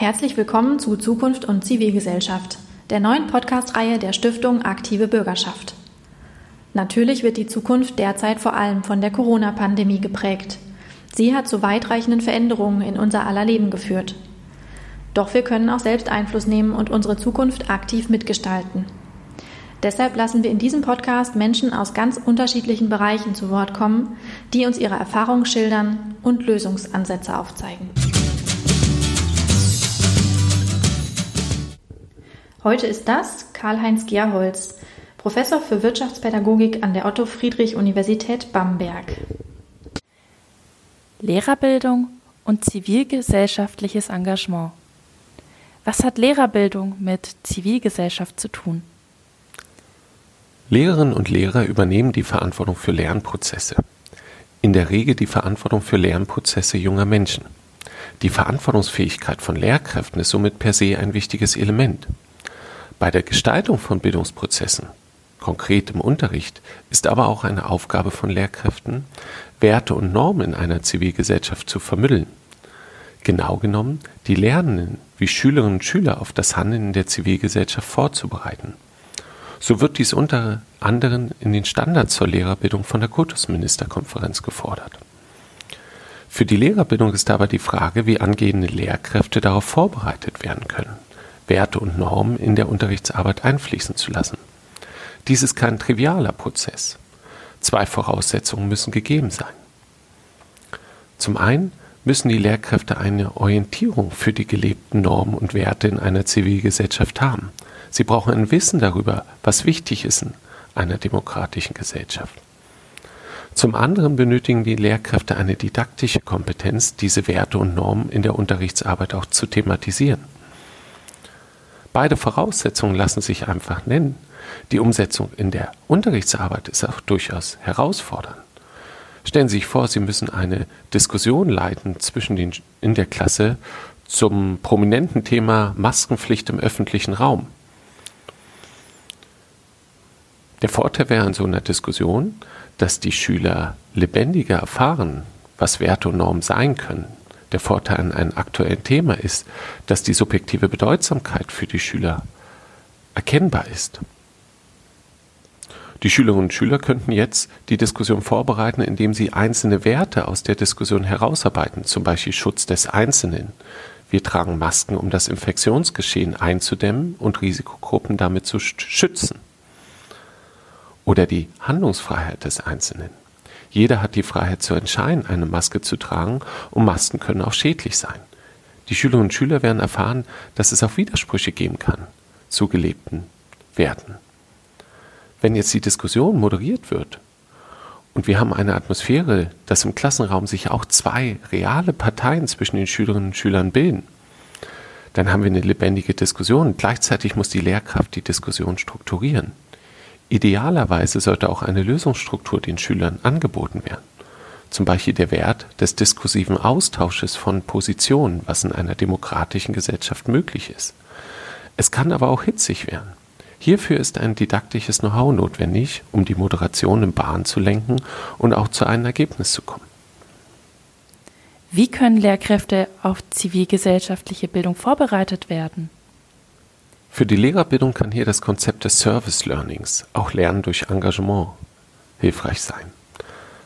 Herzlich willkommen zu Zukunft und Zivilgesellschaft, der neuen Podcast-Reihe der Stiftung Aktive Bürgerschaft. Natürlich wird die Zukunft derzeit vor allem von der Corona-Pandemie geprägt. Sie hat zu weitreichenden Veränderungen in unser aller Leben geführt. Doch wir können auch selbst Einfluss nehmen und unsere Zukunft aktiv mitgestalten. Deshalb lassen wir in diesem Podcast Menschen aus ganz unterschiedlichen Bereichen zu Wort kommen, die uns ihre Erfahrungen schildern und Lösungsansätze aufzeigen. Heute ist das Karl-Heinz Gerholz, Professor für Wirtschaftspädagogik an der Otto-Friedrich-Universität Bamberg. Lehrerbildung und zivilgesellschaftliches Engagement. Was hat Lehrerbildung mit Zivilgesellschaft zu tun? Lehrerinnen und Lehrer übernehmen die Verantwortung für Lernprozesse. In der Regel die Verantwortung für Lernprozesse junger Menschen. Die Verantwortungsfähigkeit von Lehrkräften ist somit per se ein wichtiges Element. Bei der Gestaltung von Bildungsprozessen, konkret im Unterricht, ist aber auch eine Aufgabe von Lehrkräften, Werte und Normen in einer Zivilgesellschaft zu vermitteln. Genau genommen, die Lernenden wie Schülerinnen und Schüler auf das Handeln in der Zivilgesellschaft vorzubereiten. So wird dies unter anderem in den Standards zur Lehrerbildung von der Kultusministerkonferenz gefordert. Für die Lehrerbildung ist dabei die Frage, wie angehende Lehrkräfte darauf vorbereitet werden können, Werte und Normen in der Unterrichtsarbeit einfließen zu lassen. Dies ist kein trivialer Prozess. Zwei Voraussetzungen müssen gegeben sein. Zum einen müssen die Lehrkräfte eine Orientierung für die gelebten Normen und Werte in einer Zivilgesellschaft haben – Sie brauchen ein Wissen darüber, was wichtig ist in einer demokratischen Gesellschaft. Zum anderen benötigen die Lehrkräfte eine didaktische Kompetenz, diese Werte und Normen in der Unterrichtsarbeit auch zu thematisieren. Beide Voraussetzungen lassen sich einfach nennen. Die Umsetzung in der Unterrichtsarbeit ist auch durchaus herausfordernd. Stellen Sie sich vor, Sie müssen eine Diskussion leiten zwischen den in der Klasse zum prominenten Thema Maskenpflicht im öffentlichen Raum. Der Vorteil wäre in so einer Diskussion, dass die Schüler lebendiger erfahren, was Werte und Normen sein können. Der Vorteil an einem aktuellen Thema ist, dass die subjektive Bedeutsamkeit für die Schüler erkennbar ist. Die Schülerinnen und Schüler könnten jetzt die Diskussion vorbereiten, indem sie einzelne Werte aus der Diskussion herausarbeiten, zum Beispiel Schutz des Einzelnen. Wir tragen Masken, um das Infektionsgeschehen einzudämmen und Risikogruppen damit zu schützen oder die Handlungsfreiheit des Einzelnen. Jeder hat die Freiheit zu entscheiden, eine Maske zu tragen und Masken können auch schädlich sein. Die Schülerinnen und Schüler werden erfahren, dass es auch Widersprüche geben kann zu gelebten Werten. Wenn jetzt die Diskussion moderiert wird und wir haben eine Atmosphäre, dass im Klassenraum sich auch zwei reale Parteien zwischen den Schülerinnen und Schülern bilden, dann haben wir eine lebendige Diskussion. Gleichzeitig muss die Lehrkraft die Diskussion strukturieren. Idealerweise sollte auch eine Lösungsstruktur den Schülern angeboten werden. Zum Beispiel der Wert des diskursiven Austausches von Positionen, was in einer demokratischen Gesellschaft möglich ist. Es kann aber auch hitzig werden. Hierfür ist ein didaktisches Know-how notwendig, um die Moderation in Bahn zu lenken und auch zu einem Ergebnis zu kommen. Wie können Lehrkräfte auf zivilgesellschaftliche Bildung vorbereitet werden? Für die Lehrerbildung kann hier das Konzept des Service Learnings, auch Lernen durch Engagement, hilfreich sein.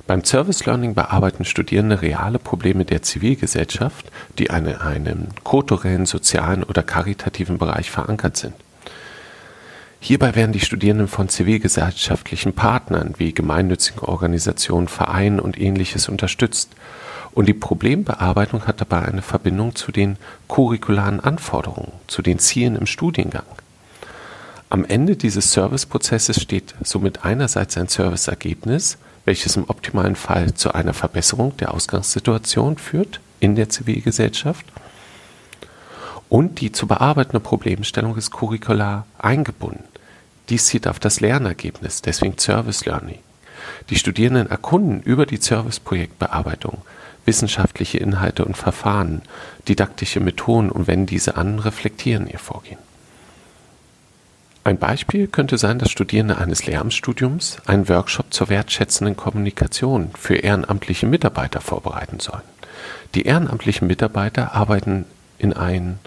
Beim Service Learning bearbeiten Studierende reale Probleme der Zivilgesellschaft, die in einem kulturellen, sozialen oder karitativen Bereich verankert sind. Hierbei werden die Studierenden von zivilgesellschaftlichen Partnern wie gemeinnützigen Organisationen, Vereinen und ähnliches unterstützt und die Problembearbeitung hat dabei eine Verbindung zu den curricularen Anforderungen, zu den Zielen im Studiengang. Am Ende dieses Serviceprozesses steht somit einerseits ein Serviceergebnis, welches im optimalen Fall zu einer Verbesserung der Ausgangssituation führt in der Zivilgesellschaft und die zu bearbeitende Problemstellung ist curricular eingebunden. Dies zieht auf das Lernergebnis, deswegen Service Learning. Die Studierenden erkunden über die Serviceprojektbearbeitung wissenschaftliche Inhalte und Verfahren, didaktische Methoden und wenden diese an, reflektieren ihr Vorgehen. Ein Beispiel könnte sein, dass Studierende eines Lehramtsstudiums einen Workshop zur wertschätzenden Kommunikation für ehrenamtliche Mitarbeiter vorbereiten sollen. Die ehrenamtlichen Mitarbeiter arbeiten in einem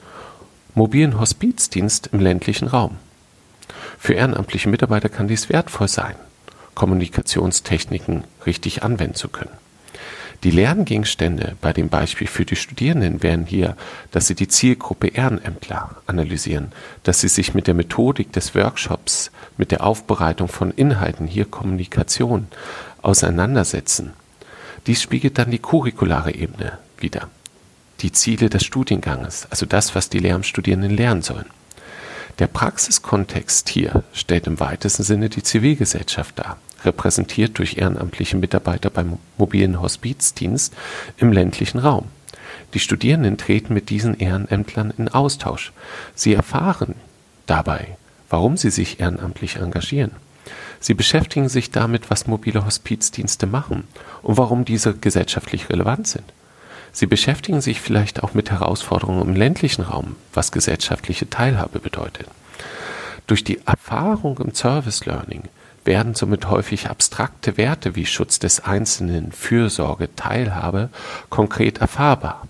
mobilen Hospizdienst im ländlichen Raum. Für ehrenamtliche Mitarbeiter kann dies wertvoll sein, Kommunikationstechniken richtig anwenden zu können. Die Lerngegenstände bei dem Beispiel für die Studierenden wären hier, dass sie die Zielgruppe Ehrenämtler analysieren, dass sie sich mit der Methodik des Workshops, mit der Aufbereitung von Inhalten, hier Kommunikation, auseinandersetzen. Dies spiegelt dann die curriculare Ebene wider. Die Ziele des Studienganges, also das, was die Lehramtsstudierenden lernen sollen. Der Praxiskontext hier stellt im weitesten Sinne die Zivilgesellschaft dar repräsentiert durch ehrenamtliche Mitarbeiter beim mobilen Hospizdienst im ländlichen Raum. Die Studierenden treten mit diesen Ehrenämtlern in Austausch. Sie erfahren dabei, warum sie sich ehrenamtlich engagieren. Sie beschäftigen sich damit, was mobile Hospizdienste machen und warum diese gesellschaftlich relevant sind. Sie beschäftigen sich vielleicht auch mit Herausforderungen im ländlichen Raum, was gesellschaftliche Teilhabe bedeutet. Durch die Erfahrung im Service Learning werden somit häufig abstrakte Werte wie Schutz des Einzelnen, Fürsorge, Teilhabe konkret erfahrbar.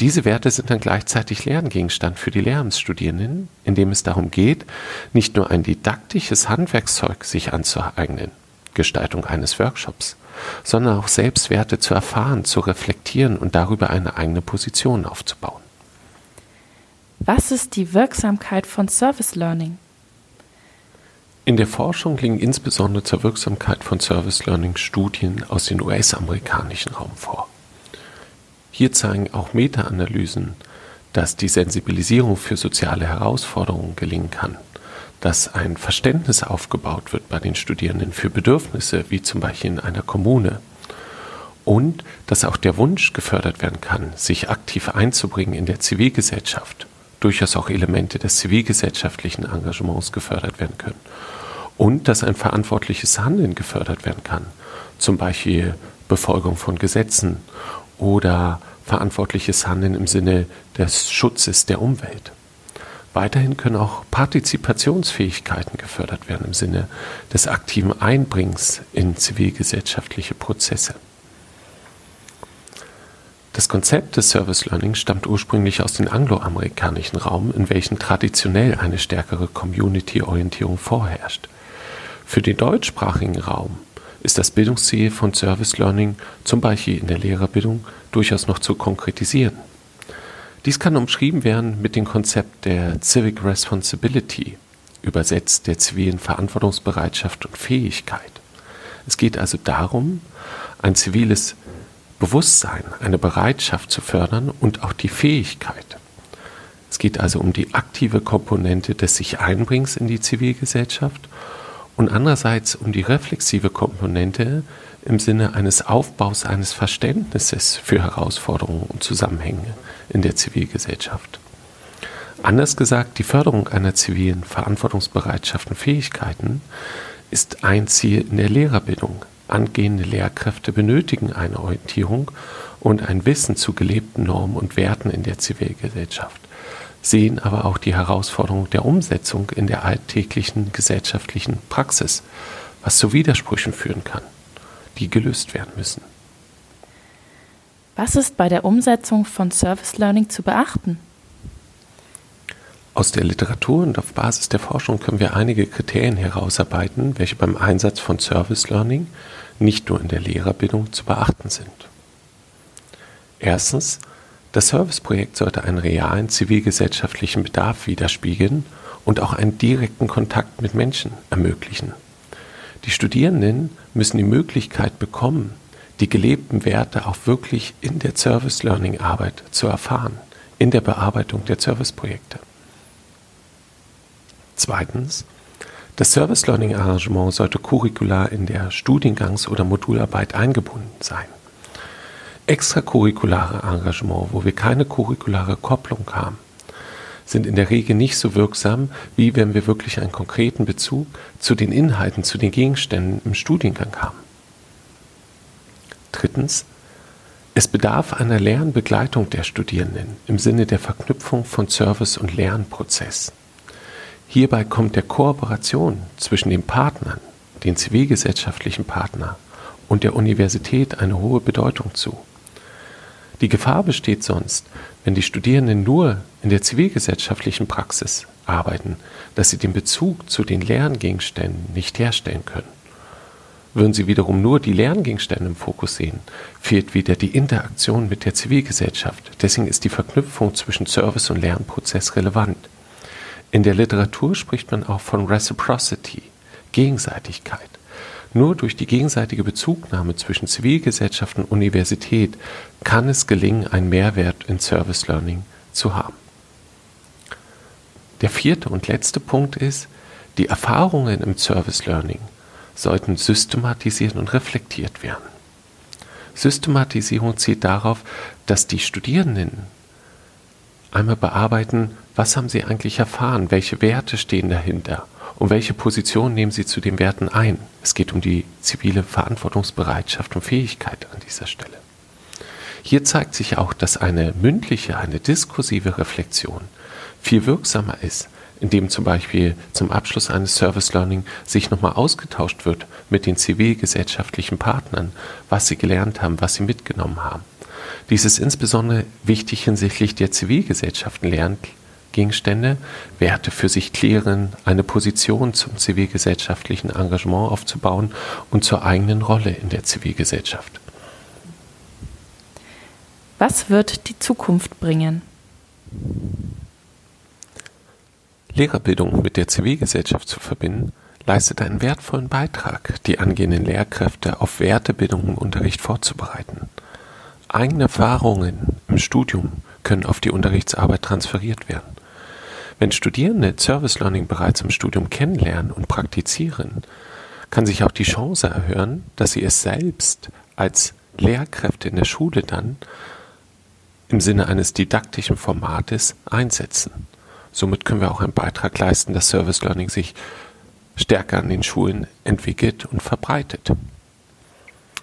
Diese Werte sind dann gleichzeitig Lerngegenstand für die Lehramtsstudierenden, indem es darum geht, nicht nur ein didaktisches Handwerkszeug sich anzueignen, Gestaltung eines Workshops, sondern auch selbst Werte zu erfahren, zu reflektieren und darüber eine eigene Position aufzubauen. Was ist die Wirksamkeit von Service Learning? In der Forschung liegen insbesondere zur Wirksamkeit von Service Learning Studien aus dem US-amerikanischen Raum vor. Hier zeigen auch Meta-Analysen, dass die Sensibilisierung für soziale Herausforderungen gelingen kann, dass ein Verständnis aufgebaut wird bei den Studierenden für Bedürfnisse, wie zum Beispiel in einer Kommune, und dass auch der Wunsch gefördert werden kann, sich aktiv einzubringen in der Zivilgesellschaft, durchaus auch Elemente des zivilgesellschaftlichen Engagements gefördert werden können. Und dass ein verantwortliches Handeln gefördert werden kann, zum Beispiel Befolgung von Gesetzen oder verantwortliches Handeln im Sinne des Schutzes der Umwelt. Weiterhin können auch Partizipationsfähigkeiten gefördert werden im Sinne des aktiven Einbringens in zivilgesellschaftliche Prozesse. Das Konzept des Service Learning stammt ursprünglich aus dem angloamerikanischen Raum, in welchem traditionell eine stärkere Community-Orientierung vorherrscht. Für den deutschsprachigen Raum ist das Bildungsziel von Service Learning zum Beispiel in der Lehrerbildung durchaus noch zu konkretisieren. Dies kann umschrieben werden mit dem Konzept der Civic Responsibility, übersetzt der zivilen Verantwortungsbereitschaft und Fähigkeit. Es geht also darum, ein ziviles Bewusstsein, eine Bereitschaft zu fördern und auch die Fähigkeit. Es geht also um die aktive Komponente des sich Einbringens in die Zivilgesellschaft und andererseits um die reflexive Komponente im Sinne eines Aufbaus eines Verständnisses für Herausforderungen und Zusammenhänge in der Zivilgesellschaft. Anders gesagt, die Förderung einer zivilen Verantwortungsbereitschaft und Fähigkeiten ist ein Ziel in der Lehrerbildung. Angehende Lehrkräfte benötigen eine Orientierung und ein Wissen zu gelebten Normen und Werten in der Zivilgesellschaft sehen aber auch die Herausforderung der Umsetzung in der alltäglichen gesellschaftlichen Praxis, was zu Widersprüchen führen kann, die gelöst werden müssen. Was ist bei der Umsetzung von Service Learning zu beachten? Aus der Literatur und auf Basis der Forschung können wir einige Kriterien herausarbeiten, welche beim Einsatz von Service Learning nicht nur in der Lehrerbildung zu beachten sind. Erstens das Serviceprojekt sollte einen realen zivilgesellschaftlichen Bedarf widerspiegeln und auch einen direkten Kontakt mit Menschen ermöglichen. Die Studierenden müssen die Möglichkeit bekommen, die gelebten Werte auch wirklich in der Service Learning Arbeit zu erfahren, in der Bearbeitung der Serviceprojekte. Zweitens, das Service Learning Arrangement sollte curricular in der Studiengangs- oder Modularbeit eingebunden sein. Extracurriculare Engagement, wo wir keine curriculare Kopplung haben, sind in der Regel nicht so wirksam, wie wenn wir wirklich einen konkreten Bezug zu den Inhalten, zu den Gegenständen im Studiengang haben. Drittens, es bedarf einer Lernbegleitung der Studierenden im Sinne der Verknüpfung von Service- und Lernprozess. Hierbei kommt der Kooperation zwischen den Partnern, den zivilgesellschaftlichen Partnern und der Universität eine hohe Bedeutung zu. Die Gefahr besteht sonst, wenn die Studierenden nur in der zivilgesellschaftlichen Praxis arbeiten, dass sie den Bezug zu den Lerngegenständen nicht herstellen können. Würden Sie wiederum nur die Lerngegenstände im Fokus sehen, fehlt wieder die Interaktion mit der Zivilgesellschaft. Deswegen ist die Verknüpfung zwischen Service und Lernprozess relevant. In der Literatur spricht man auch von Reciprocity, Gegenseitigkeit. Nur durch die gegenseitige Bezugnahme zwischen Zivilgesellschaft und Universität kann es gelingen, einen Mehrwert in Service Learning zu haben. Der vierte und letzte Punkt ist, die Erfahrungen im Service Learning sollten systematisiert und reflektiert werden. Systematisierung zielt darauf, dass die Studierenden einmal bearbeiten, was haben sie eigentlich erfahren, welche Werte stehen dahinter und welche Position nehmen sie zu den Werten ein. Es geht um die zivile Verantwortungsbereitschaft und Fähigkeit an dieser Stelle. Hier zeigt sich auch, dass eine mündliche, eine diskursive Reflexion viel wirksamer ist, indem zum Beispiel zum Abschluss eines Service Learning sich nochmal ausgetauscht wird mit den zivilgesellschaftlichen Partnern, was sie gelernt haben, was sie mitgenommen haben. Dies ist insbesondere wichtig hinsichtlich der Zivilgesellschaften Lerngegenstände, Werte für sich klären, eine Position zum zivilgesellschaftlichen Engagement aufzubauen und zur eigenen Rolle in der Zivilgesellschaft. Was wird die Zukunft bringen? Lehrerbildung mit der Zivilgesellschaft zu verbinden, leistet einen wertvollen Beitrag, die angehenden Lehrkräfte auf Wertebildung im Unterricht vorzubereiten. Eigene Erfahrungen im Studium können auf die Unterrichtsarbeit transferiert werden. Wenn Studierende Service Learning bereits im Studium kennenlernen und praktizieren, kann sich auch die Chance erhöhen, dass sie es selbst als Lehrkräfte in der Schule dann im Sinne eines didaktischen Formates einsetzen. Somit können wir auch einen Beitrag leisten, dass Service Learning sich stärker an den Schulen entwickelt und verbreitet.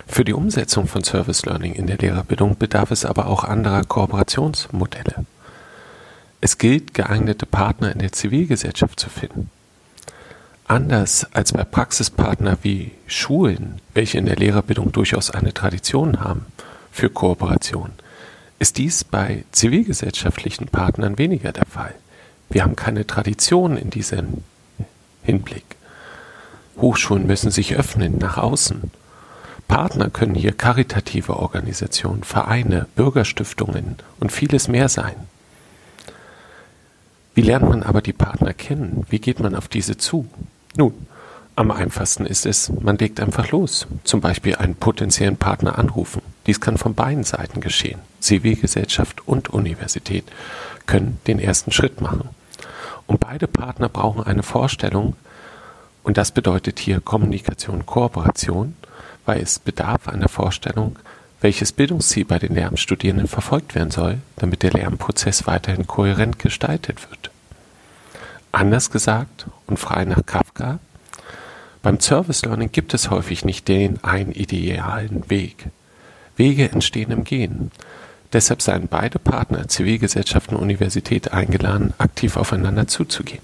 Für die Umsetzung von Service Learning in der Lehrerbildung bedarf es aber auch anderer Kooperationsmodelle. Es gilt, geeignete Partner in der Zivilgesellschaft zu finden. Anders als bei Praxispartnern wie Schulen, welche in der Lehrerbildung durchaus eine Tradition haben für Kooperation, ist dies bei zivilgesellschaftlichen Partnern weniger der Fall. Wir haben keine Tradition in diesem Hinblick. Hochschulen müssen sich öffnen nach außen. Partner können hier karitative Organisationen, Vereine, Bürgerstiftungen und vieles mehr sein. Wie lernt man aber die Partner kennen? Wie geht man auf diese zu? Nun, am einfachsten ist es, man legt einfach los. Zum Beispiel einen potenziellen Partner anrufen. Dies kann von beiden Seiten geschehen. Zivilgesellschaft und Universität können den ersten Schritt machen. Und beide Partner brauchen eine Vorstellung, und das bedeutet hier Kommunikation, Kooperation, weil es bedarf einer Vorstellung, welches Bildungsziel bei den Lehramtsstudierenden verfolgt werden soll, damit der Lernprozess weiterhin kohärent gestaltet wird. Anders gesagt und frei nach Kafka, beim Service Learning gibt es häufig nicht den einen idealen Weg. Wege entstehen im Gehen. Deshalb seien beide Partner, Zivilgesellschaft und Universität, eingeladen, aktiv aufeinander zuzugehen.